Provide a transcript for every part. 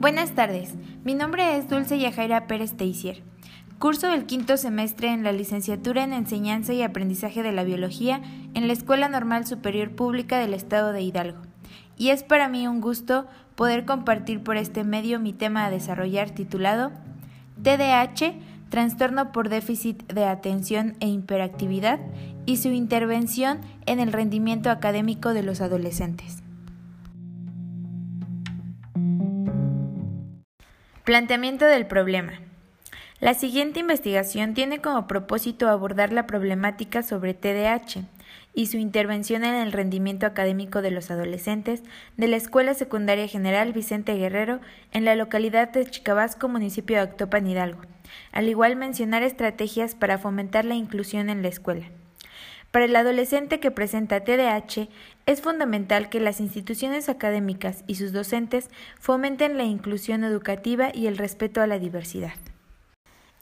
Buenas tardes, mi nombre es Dulce Yajaira Pérez Teisier. Curso el quinto semestre en la licenciatura en Enseñanza y Aprendizaje de la Biología en la Escuela Normal Superior Pública del Estado de Hidalgo. Y es para mí un gusto poder compartir por este medio mi tema a desarrollar titulado TDAH, trastorno por déficit de atención e hiperactividad y su intervención en el rendimiento académico de los adolescentes. Planteamiento del problema. La siguiente investigación tiene como propósito abordar la problemática sobre TDAH y su intervención en el rendimiento académico de los adolescentes de la Escuela Secundaria General Vicente Guerrero en la localidad de Chicabasco, municipio de Actopan Hidalgo. Al igual mencionar estrategias para fomentar la inclusión en la escuela. Para el adolescente que presenta TDAH, es fundamental que las instituciones académicas y sus docentes fomenten la inclusión educativa y el respeto a la diversidad.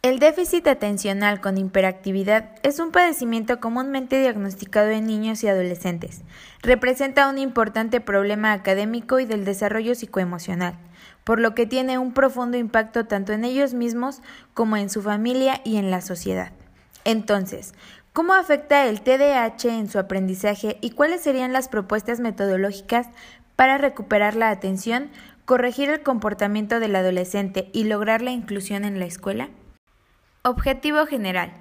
El déficit atencional con hiperactividad es un padecimiento comúnmente diagnosticado en niños y adolescentes. Representa un importante problema académico y del desarrollo psicoemocional, por lo que tiene un profundo impacto tanto en ellos mismos como en su familia y en la sociedad. Entonces, ¿Cómo afecta el TDAH en su aprendizaje y cuáles serían las propuestas metodológicas para recuperar la atención, corregir el comportamiento del adolescente y lograr la inclusión en la escuela? Objetivo general.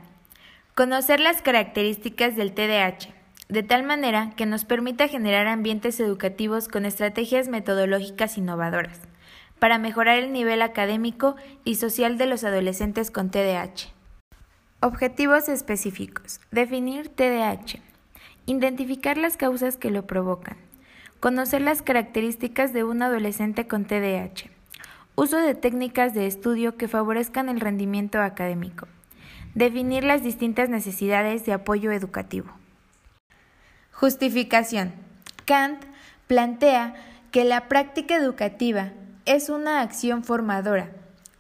Conocer las características del TDAH, de tal manera que nos permita generar ambientes educativos con estrategias metodológicas innovadoras, para mejorar el nivel académico y social de los adolescentes con TDAH. Objetivos específicos. Definir TDAH. Identificar las causas que lo provocan. Conocer las características de un adolescente con TDAH. Uso de técnicas de estudio que favorezcan el rendimiento académico. Definir las distintas necesidades de apoyo educativo. Justificación. Kant plantea que la práctica educativa es una acción formadora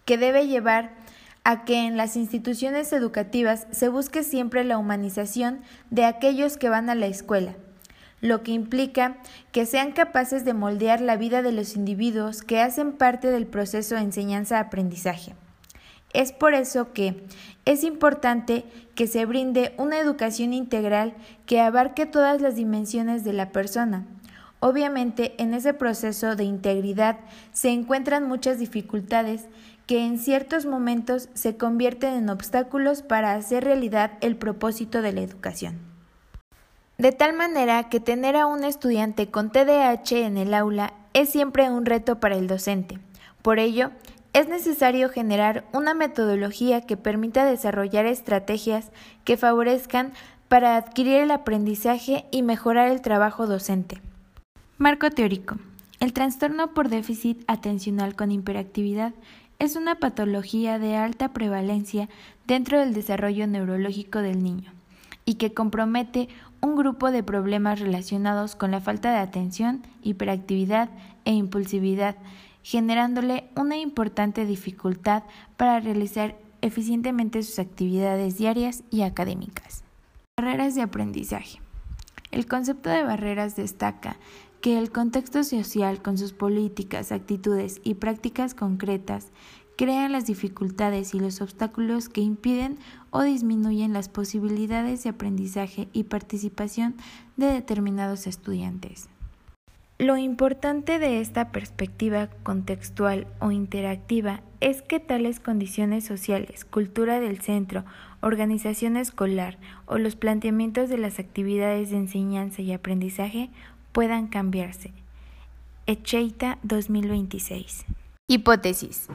que debe llevar a que en las instituciones educativas se busque siempre la humanización de aquellos que van a la escuela, lo que implica que sean capaces de moldear la vida de los individuos que hacen parte del proceso de enseñanza-aprendizaje. Es por eso que es importante que se brinde una educación integral que abarque todas las dimensiones de la persona. Obviamente, en ese proceso de integridad se encuentran muchas dificultades que en ciertos momentos se convierten en obstáculos para hacer realidad el propósito de la educación. De tal manera que tener a un estudiante con TDAH en el aula es siempre un reto para el docente. Por ello, es necesario generar una metodología que permita desarrollar estrategias que favorezcan para adquirir el aprendizaje y mejorar el trabajo docente. Marco teórico. El trastorno por déficit atencional con hiperactividad es una patología de alta prevalencia dentro del desarrollo neurológico del niño y que compromete un grupo de problemas relacionados con la falta de atención, hiperactividad e impulsividad, generándole una importante dificultad para realizar eficientemente sus actividades diarias y académicas. Barreras de aprendizaje. El concepto de barreras destaca que el contexto social con sus políticas, actitudes y prácticas concretas crean las dificultades y los obstáculos que impiden o disminuyen las posibilidades de aprendizaje y participación de determinados estudiantes. Lo importante de esta perspectiva contextual o interactiva es que tales condiciones sociales, cultura del centro, organización escolar o los planteamientos de las actividades de enseñanza y aprendizaje puedan cambiarse. Echeita 2026. Hipótesis.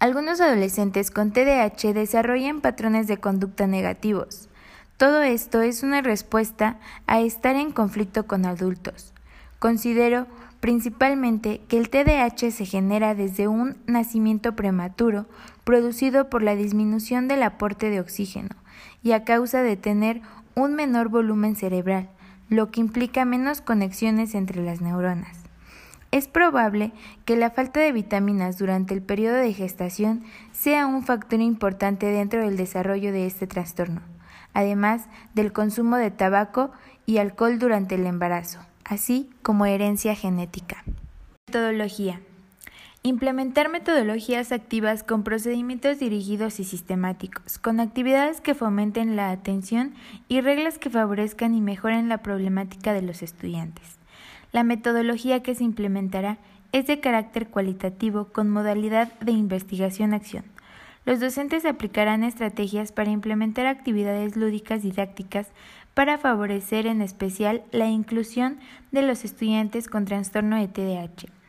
Algunos adolescentes con TDAH desarrollan patrones de conducta negativos. Todo esto es una respuesta a estar en conflicto con adultos. Considero principalmente que el TDAH se genera desde un nacimiento prematuro producido por la disminución del aporte de oxígeno y a causa de tener un menor volumen cerebral, lo que implica menos conexiones entre las neuronas. Es probable que la falta de vitaminas durante el periodo de gestación sea un factor importante dentro del desarrollo de este trastorno, además del consumo de tabaco y alcohol durante el embarazo, así como herencia genética. Metodología. Implementar metodologías activas con procedimientos dirigidos y sistemáticos, con actividades que fomenten la atención y reglas que favorezcan y mejoren la problemática de los estudiantes. La metodología que se implementará es de carácter cualitativo con modalidad de investigación-acción. Los docentes aplicarán estrategias para implementar actividades lúdicas didácticas para favorecer en especial la inclusión de los estudiantes con trastorno de TDAH.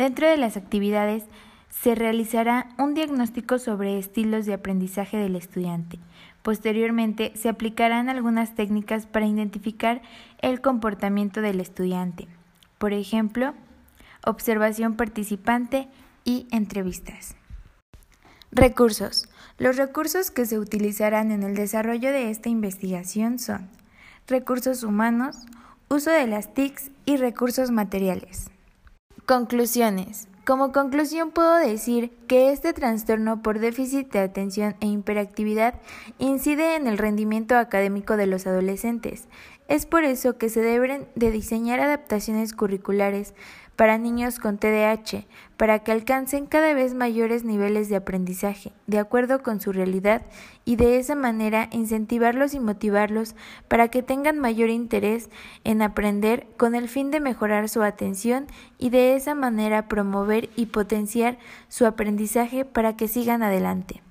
Dentro de las actividades se realizará un diagnóstico sobre estilos de aprendizaje del estudiante. Posteriormente se aplicarán algunas técnicas para identificar el comportamiento del estudiante. Por ejemplo, observación participante y entrevistas. Recursos. Los recursos que se utilizarán en el desarrollo de esta investigación son recursos humanos, uso de las TICs y recursos materiales. Conclusiones. Como conclusión puedo decir que este trastorno por déficit de atención e hiperactividad incide en el rendimiento académico de los adolescentes. Es por eso que se deben de diseñar adaptaciones curriculares para niños con TDAH, para que alcancen cada vez mayores niveles de aprendizaje, de acuerdo con su realidad, y de esa manera incentivarlos y motivarlos para que tengan mayor interés en aprender con el fin de mejorar su atención y de esa manera promover y potenciar su aprendizaje para que sigan adelante.